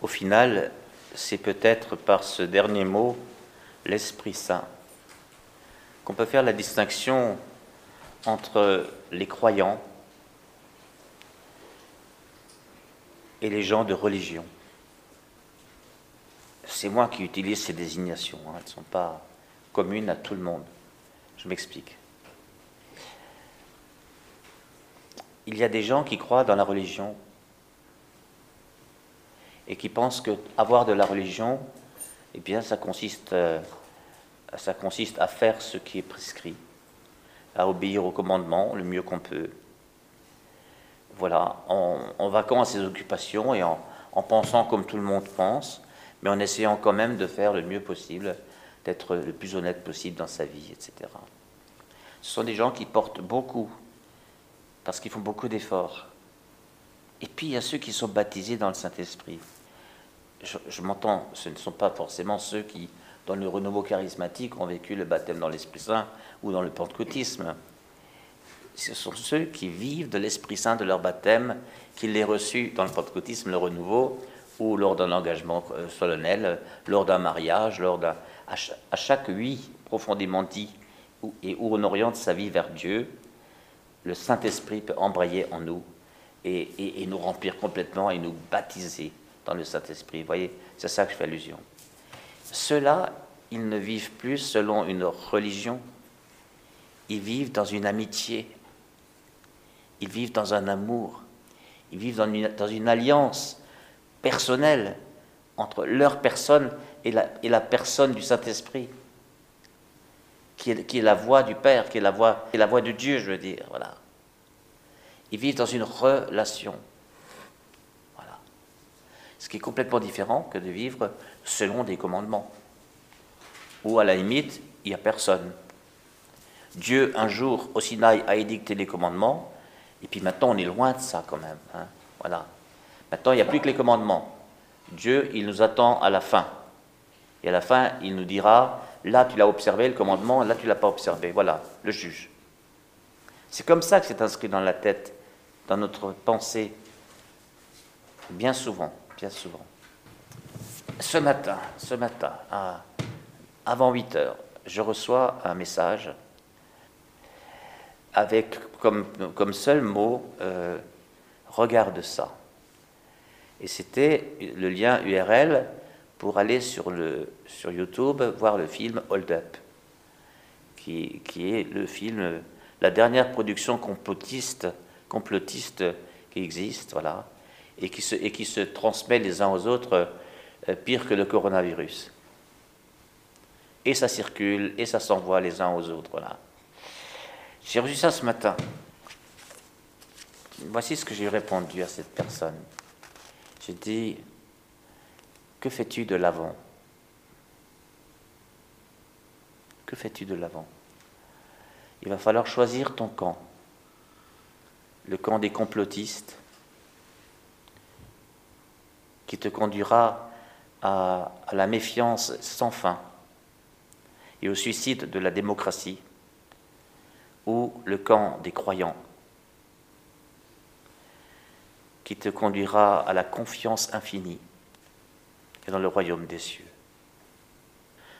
au final, c'est peut-être par ce dernier mot, l'Esprit Saint, qu'on peut faire la distinction entre les croyants et les gens de religion. C'est moi qui utilise ces désignations, hein. elles ne sont pas communes à tout le monde. Je m'explique. Il y a des gens qui croient dans la religion et qui pensent que avoir de la religion, eh bien, ça consiste, euh, ça consiste à faire ce qui est prescrit, à obéir aux commandements le mieux qu'on peut. Voilà, en, en vaquant à ses occupations et en, en pensant comme tout le monde pense, mais en essayant quand même de faire le mieux possible, d'être le plus honnête possible dans sa vie, etc. Ce sont des gens qui portent beaucoup, parce qu'ils font beaucoup d'efforts. Et puis il y a ceux qui sont baptisés dans le Saint-Esprit. Je, m'entends, ce ne sont pas forcément ceux qui, dans le renouveau charismatique, ont vécu le baptême dans l'Esprit Saint ou dans le pentecôtisme. Ce sont ceux qui vivent de l'Esprit Saint de leur baptême, qui l'aient reçu dans le pentecôtisme, le renouveau, ou lors d'un engagement euh, solennel, lors d'un mariage, lors d'un, à, chaque oui profondément dit, et où on oriente sa vie vers Dieu, le Saint-Esprit peut embrayer en nous et, nous remplir complètement et nous baptiser dans le Saint-Esprit. Vous voyez, c'est ça que je fais allusion. Ceux-là, ils ne vivent plus selon une religion, ils vivent dans une amitié, ils vivent dans un amour, ils vivent dans une, alliance personnelle entre leur personne et la, personne du Saint-Esprit qui est, la voix du Père, qui est la voix, la voix de Dieu, je veux dire. Voilà. Ils vivent dans une relation. Ce qui est complètement différent que de vivre selon des commandements. Ou à la limite, il n'y a personne. Dieu, un jour, au Sinaï, a édicté les commandements, et puis maintenant, on est loin de ça quand même. Hein. Voilà. Maintenant, il n'y a plus que les commandements. Dieu, il nous attend à la fin. Et à la fin, il nous dira, Là, tu l'as observé, le commandement, là, tu ne l'as pas observé. Voilà, le juge. C'est comme ça que c'est inscrit dans la tête, dans notre pensée, bien souvent, bien souvent. Ce matin, ce matin, avant 8 heures, je reçois un message avec comme, comme seul mot euh, Regarde ça. Et c'était le lien URL pour aller sur, le, sur YouTube voir le film Hold Up, qui, qui est le film, la dernière production complotiste, complotiste qui existe, voilà, et qui se, transmet les uns aux autres euh, pire que le coronavirus. Et ça circule, et ça s'envoie les uns aux autres, voilà. J'ai reçu ça ce matin. Voici ce que j'ai répondu à cette personne. J'ai dit, que fais-tu de l'avant? Que fais-tu de l'avant? Il va falloir choisir ton camp. Le camp des complotistes qui te conduira à, la méfiance sans fin et au suicide de la démocratie, ou le camp des croyants qui te conduira à la confiance infinie dans le royaume des cieux.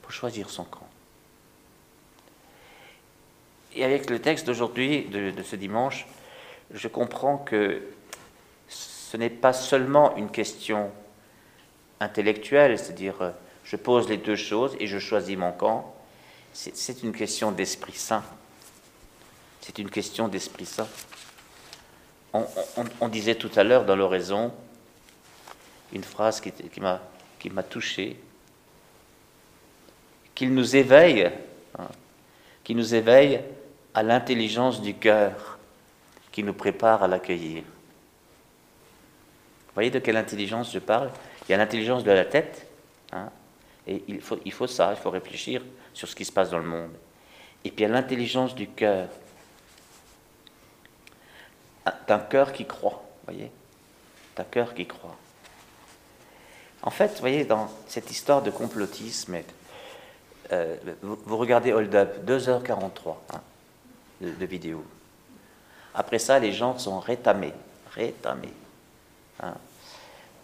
Pour choisir son camp. Et avec le texte d'aujourd'hui, de, de ce dimanche, je comprends que ce n'est pas seulement une question intellectuelle, c'est-à-dire euh, je pose les deux choses et je choisis mon camp, c'est une question d'Esprit Saint. C'est une question d'Esprit Saint. On, disait tout à l'heure dans l'oraison une phrase qui, qui m'a touché, qu'il nous éveille, hein, qui nous éveille à l'intelligence du cœur, qui nous prépare à l'accueillir. Voyez de quelle intelligence je parle? Il y a l'intelligence de la tête, hein, et il faut, ça, il faut réfléchir sur ce qui se passe dans le monde. Et puis il y a l'intelligence du cœur, d'un cœur qui croit, voyez? D'un cœur qui croit. En fait, vous voyez, dans cette histoire de complotisme, euh, vous, regardez Hold Up, 2h43 hein, de, vidéo. Après ça, les gens sont rétamés, rétamés. Hein.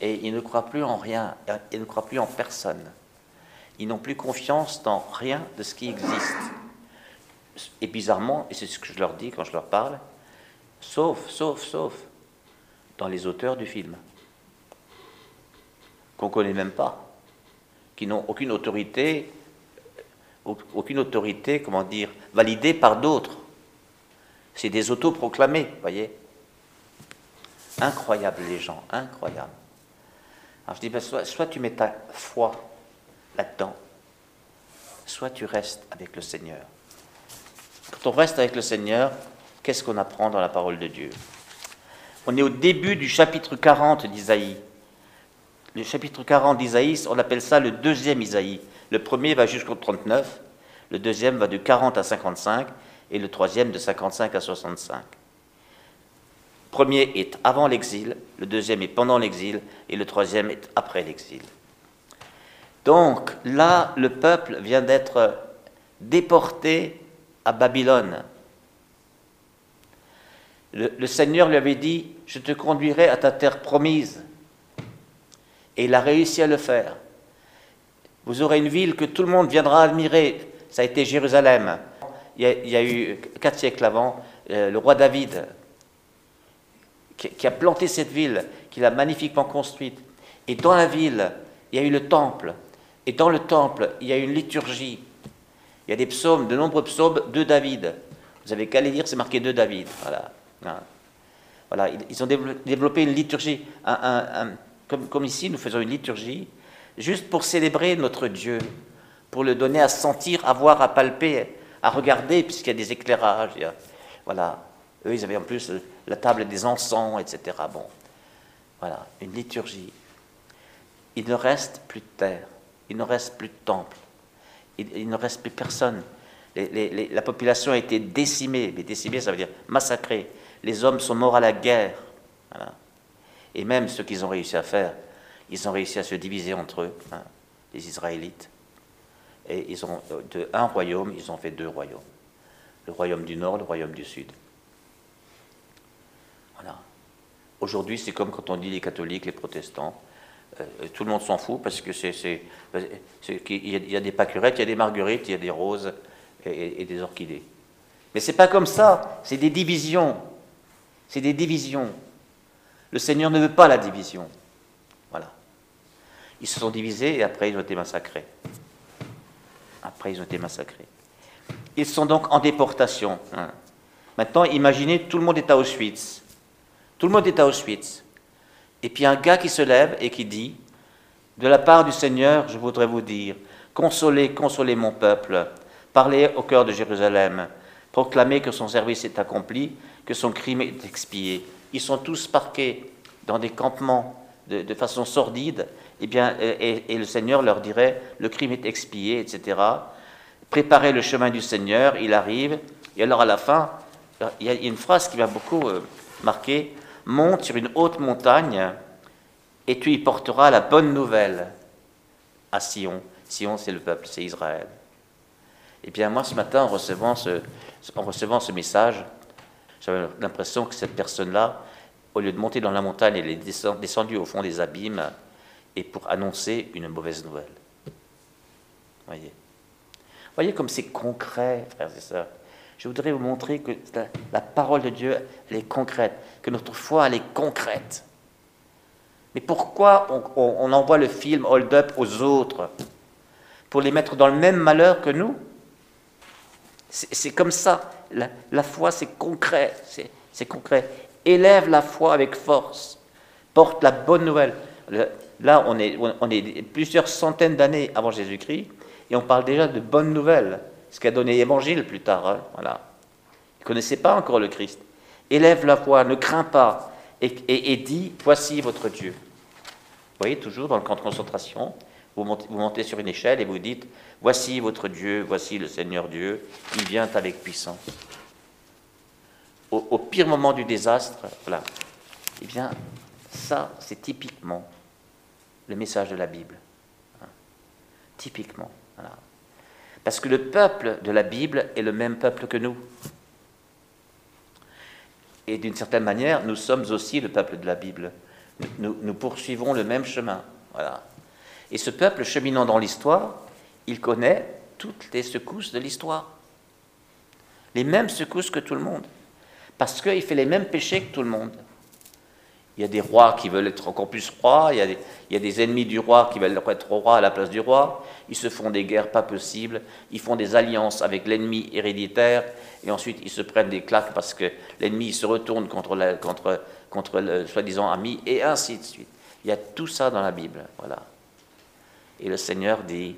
et ils ne croient plus en rien, ils ne croient plus en personne. Ils n'ont plus confiance dans rien de ce qui existe. Et bizarrement, et c'est ce que je leur dis quand je leur parle, sauf, sauf, sauf, dans les auteurs du film, qu'on ne connaît même pas, qui n'ont aucune autorité, aucune autorité, comment dire, validée par d'autres. C'est des autoproclamés, voyez. Incroyable les gens, incroyable. Alors je dis, ben, soit, soit, tu mets ta foi là-dedans, soit tu restes avec le Seigneur. Quand on reste avec le Seigneur, qu'est-ce qu'on apprend dans la parole de Dieu? On est au début du chapitre 40 d'Isaïe. Le chapitre 40 d'Isaïe, on appelle ça le deuxième Isaïe. Le premier va jusqu'au 39, le deuxième va de 40 à 55 et le troisième de 55 à 65 premier est avant l'exil, le deuxième est pendant l'exil, et le troisième est après l'exil. Donc là, le peuple vient d'être déporté à Babylone. Le, Seigneur lui avait dit, je te conduirai à ta terre promise. Et il a réussi à le faire. Vous aurez une ville que tout le monde viendra admirer. Ça a été Jérusalem. Il y a, eu quatre siècles avant, euh, le roi David qui, a planté cette ville, qui l'a magnifiquement construite. Et dans la ville, il y a eu le temple. Et dans le temple, il y a eu une liturgie. Il y a des psaumes, de nombreux psaumes de David. Vous avez qu'à les lire, c'est marqué de David. Voilà. Hein. Voilà. Ils ont développé une liturgie. comme, comme, ici, nous faisons une liturgie, juste pour célébrer notre Dieu, pour le donner à sentir, à voir, à palper, à regarder, puisqu'il y a des éclairages. voilà. Eux, ils avaient en plus la table des encens, etc. Bon, voilà, une liturgie. Il ne reste plus de terre, il ne reste plus de temple, il, ne reste plus personne. la population a été décimée, mais décimée, ça veut dire massacrée. Les hommes sont morts à la guerre. Et même ce qu'ils ont réussi à faire, ils ont réussi à se diviser entre eux, hein, les Israélites. Et ils ont, de un royaume, ils ont fait deux royaumes. Le royaume du nord, le royaume du sud. Aujourd'hui, c'est comme quand on dit les catholiques, les protestants. Euh, tout le monde s'en fout parce que c'est, il y, a des pâquerettes, il y a des marguerites, il y a des roses et, des orchidées. Mais c'est pas comme ça. C'est des divisions. C'est des divisions. Le Seigneur ne veut pas la division. Voilà. Ils se sont divisés et après ils ont été massacrés. Après ils ont été massacrés. Ils sont donc en déportation. Hein. Maintenant, imaginez, tout le monde est à Auschwitz. Tout le monde est à Auschwitz. Et puis un gars qui se lève et qui dit, de la part du Seigneur, je voudrais vous dire, consolez, consolez mon peuple, parlez au cœur de Jérusalem, proclamez que son service est accompli, que son crime est expié. Ils sont tous parqués dans des campements de, façon sordide, et, eh bien, et, et, le Seigneur leur dirait, le crime est expié, etc. Préparez le chemin du Seigneur, il arrive, et alors à la fin, il y a une phrase qui m'a beaucoup euh, marqué, monte sur une haute montagne et tu y porteras la bonne nouvelle à Sion. Sion, c'est le peuple, c'est Israël. Et eh bien moi, ce matin, en recevant ce, en recevant ce message, j'avais l'impression que cette personne-là, au lieu de monter dans la montagne, elle est descendue au fond des abîmes et pour annoncer une mauvaise nouvelle. Voyez. Voyez comme c'est concret, frères et sœurs je voudrais vous montrer que la, parole de Dieu, elle est concrète, que notre foi, elle est concrète. Mais pourquoi on, envoie le film Hold Up aux autres Pour les mettre dans le même malheur que nous? C'est comme ça. La, foi, c'est concret. C'est concret. Élève la foi avec force. Porte la bonne nouvelle. Là, on est, on est plusieurs centaines d'années avant Jésus-Christ et on parle déjà de bonnes nouvelles ce qu'a donné l'Évangile plus tard. Hein, voilà. Ils ne connaissaient pas encore le Christ. Élève la voix, ne crains pas, et, et, dis, voici votre Dieu. Vous voyez, toujours dans le camp de concentration, vous montez, vous montez, sur une échelle et vous dites, voici votre Dieu, voici le Seigneur Dieu, il vient avec puissance. Au, pire moment du désastre, voilà. Eh bien, ça, c'est typiquement le message de la Bible. Hein. Typiquement. Voilà. Parce que le peuple de la Bible est le même peuple que nous. Et d'une certaine manière, nous sommes aussi le peuple de la Bible. nous, poursuivons le même chemin. Voilà. Et ce peuple cheminant dans l'histoire, il connaît toutes les secousses de l'histoire. Les mêmes secousses que tout le monde. Parce qu'il fait les mêmes péchés que tout le monde. Il y a des rois qui veulent être encore plus rois, il y, a des, ennemis du roi qui veulent être roi à la place du roi, ils se font des guerres pas possibles, ils font des alliances avec l'ennemi héréditaire, et ensuite ils se prennent des claques parce que l'ennemi se retourne contre, contre, contre le soi-disant ami, et ainsi de suite. Il y a tout ça dans la Bible, voilà. Et le Seigneur dit,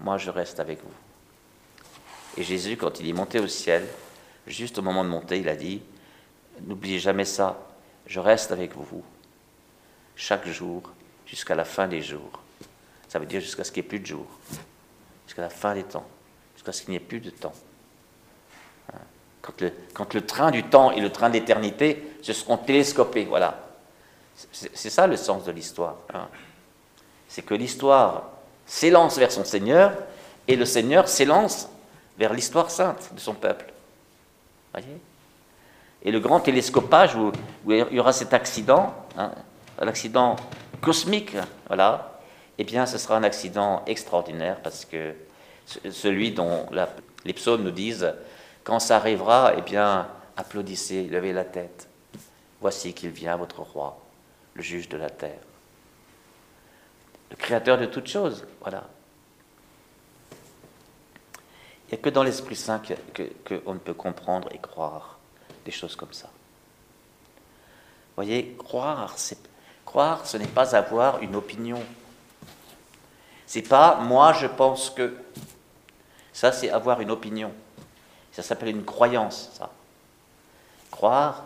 moi je reste avec vous. Et Jésus, quand il est monté au ciel, juste au moment de monter, il a dit, n'oubliez jamais ça, je reste avec vous chaque jour jusqu'à la fin des jours. Ça veut dire jusqu'à ce qu'il n'y ait plus de jours, jusqu'à la fin des temps, jusqu'à ce qu'il n'y ait plus de temps. Hein? Quand le, train du temps et le train d'éternité se seront télescopés, voilà. C'est ça le sens de l'histoire. Hein? C'est que l'histoire s'élance vers son Seigneur et le Seigneur s'élance vers l'histoire sainte de son peuple. Voyez? Et le grand télescopage où, il y aura cet accident, hein, un accident cosmique, voilà, eh bien, ce sera un accident extraordinaire parce que celui dont les psaumes nous disent, quand ça arrivera, eh bien, applaudissez, levez la tête. Voici qu'il vient, votre roi, le juge de la terre, le créateur de toutes choses, voilà. Il n'y a que dans l'Esprit Saint qu'on ne peut comprendre et croire des choses comme ça. Vous voyez, croire, croire, ce n'est pas avoir une opinion. C'est pas moi je pense que. Ça, c'est avoir une opinion. Ça s'appelle une croyance, ça. Croire,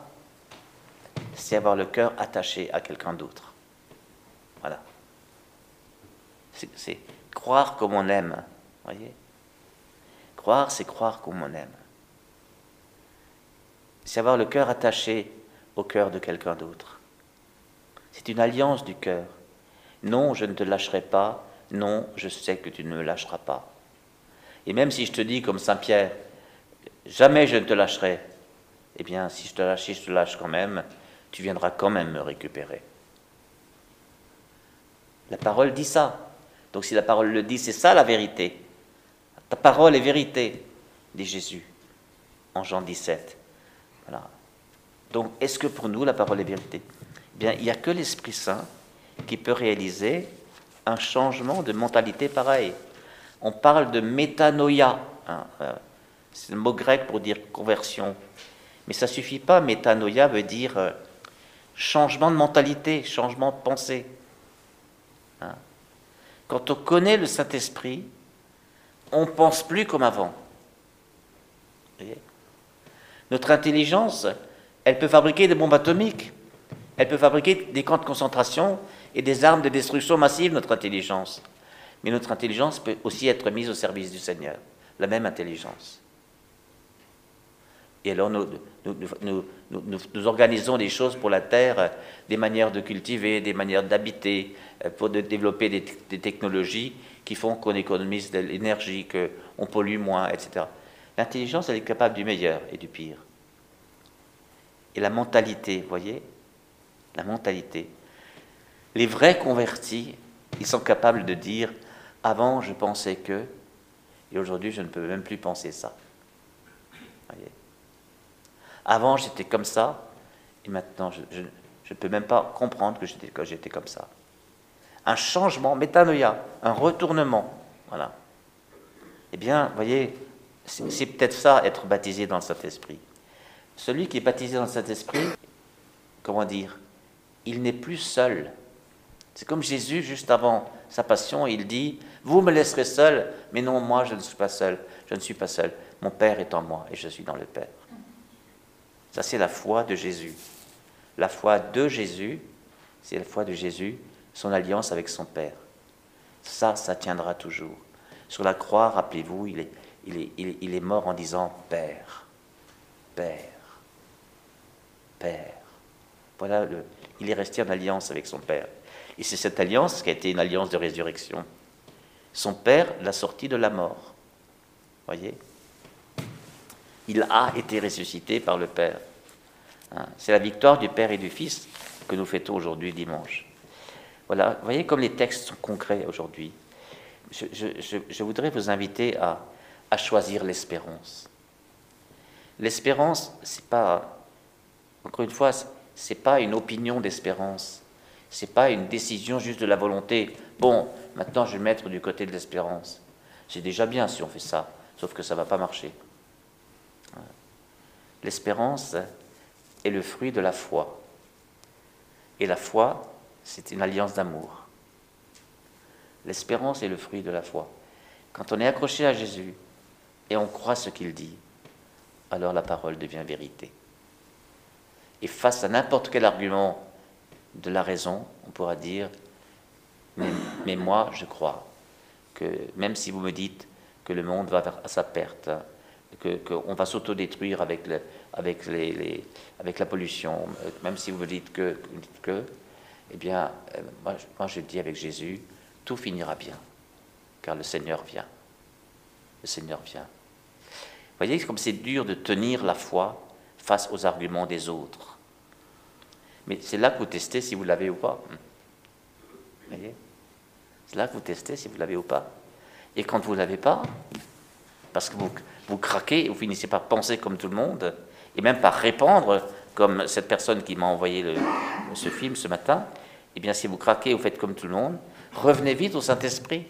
c'est avoir le cœur attaché à quelqu'un d'autre. Voilà. C'est croire comme on aime. Voyez Croire, c'est croire comme on aime c'est avoir le cœur attaché au cœur de quelqu'un d'autre. C'est une alliance du cœur. Non, je ne te lâcherai pas. Non, je sais que tu ne me lâcheras pas. Et même si je te dis comme Saint Pierre, jamais je ne te lâcherai, eh bien, si je te lâche, je te lâche quand même, tu viendras quand même me récupérer. La parole dit ça. Donc si la parole le dit, c'est ça la vérité. Ta parole est vérité, dit Jésus en Jean 17. Donc, est-ce que pour nous, la parole est vérité? Eh Bien, il n'y a que l'Esprit Saint qui peut réaliser un changement de mentalité pareil. On parle de métanoïa. Hein, euh, c'est le mot grec pour dire conversion. Mais ça ne suffit pas. Métanoïa veut dire euh, changement de mentalité, changement de pensée. Hein. Quand on connaît le Saint-Esprit, on ne pense plus comme avant. Vous voyez? Notre intelligence, elle peut fabriquer des bombes atomiques, elle peut fabriquer des camps de concentration et des armes de destruction massive, notre intelligence. Mais notre intelligence peut aussi être mise au service du Seigneur, la même intelligence. Et alors nous, organisons des choses pour la terre, des manières de cultiver, des manières d'habiter, euh, pour de développer des, technologies qui font qu'on économise de l'énergie, qu'on pollue moins, etc. L'intelligence, elle est capable du meilleur et du pire. Et la mentalité, vous voyez La mentalité. Les vrais convertis, ils sont capables de dire avant je pensais que, et aujourd'hui je ne peux même plus penser ça. Voyez avant j'étais comme ça, et maintenant je ne peux même pas comprendre que j'étais comme ça. Un changement, métanoïa, un retournement. Voilà. Eh bien, voyez, c'est peut-être ça, être baptisé dans le Saint-Esprit. Celui qui est baptisé dans le Saint-Esprit, comment dire, il n'est plus seul. C'est comme Jésus, juste avant sa passion, il dit, vous me laisserez seul, mais non, moi je ne suis pas seul, je ne suis pas seul. Mon Père est en moi et je suis dans le Père. Ça, c'est la foi de Jésus. La foi de Jésus, c'est la foi de Jésus, son alliance avec son Père. Ça, ça tiendra toujours. Sur la croix, rappelez-vous, il est, il est, mort en disant Père, Père, Père. Voilà, il est resté en alliance avec son Père. Et c'est cette alliance qui a été une alliance de résurrection. Son Père l'a sorti de la mort. Voyez? Il a été ressuscité par le Père. Hein, c'est la victoire du Père et du Fils. que nous fêtons aujourd'hui dimanche. Voilà, voyez comme les textes sont concrets aujourd'hui. Je, voudrais vous inviter à, à choisir l'espérance. L'espérance, c'est pas, encore une fois, c'est pas une opinion d'espérance. C'est pas une décision juste de la volonté. Bon, maintenant je vais me mettre du côté de l'espérance. C'est déjà bien si on fait ça, sauf que ça va pas marcher. L'espérance est le fruit de la foi. Et la foi, c'est une alliance d'amour. L'espérance est le fruit de la foi. Quand on est accroché à Jésus et on croit ce qu'il dit, alors la parole devient vérité. Et face à n'importe quel argument de la raison, on pourra dire, mais, moi je crois que même si vous me dites que le monde va à sa perte, qu'on va s'autodétruire avec, avec, les, avec la pollution, même si vous me dites que, que eh bien, euh, moi, moi je dis avec Jésus, tout finira bien, car le Seigneur vient. Le Seigneur vient. Vous voyez comme c'est dur de tenir la foi face aux arguments des autres. Mais c'est là que vous testez si vous l'avez ou pas. Vous voyez C'est là que vous testez si vous l'avez ou pas. Et quand vous ne l'avez pas, parce que vous, craquez, vous finissez par penser comme tout le monde, et même par répandre, comme cette personne qui m'a envoyé ce film ce matin, eh bien si vous craquez, vous faites comme tout le monde, revenez vite au Saint-Esprit.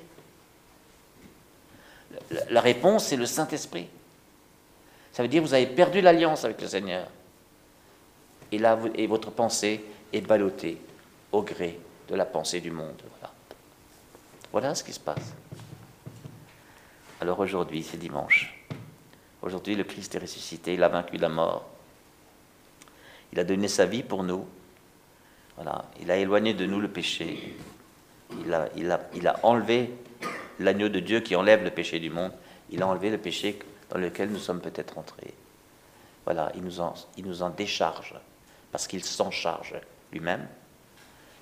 La réponse, c'est le Saint-Esprit. Ça veut dire que vous avez perdu l'alliance avec le Seigneur. Et là, et votre pensée est ballottée au gré de la pensée du monde. Voilà, voilà ce qui se passe. Alors aujourd'hui, c'est dimanche. Aujourd'hui, le Christ est ressuscité, il a vaincu la mort. Il a donné sa vie pour nous. Voilà, il a éloigné de nous le péché. Il a, il a, il a enlevé l'agneau de Dieu qui enlève le péché du monde. Il a enlevé le péché dans lequel nous sommes peut-être entrés. Voilà, il nous en, décharge, parce qu'il s'en charge lui-même.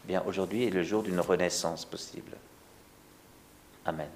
Eh bien, aujourd'hui est le jour d'une renaissance possible. Amen.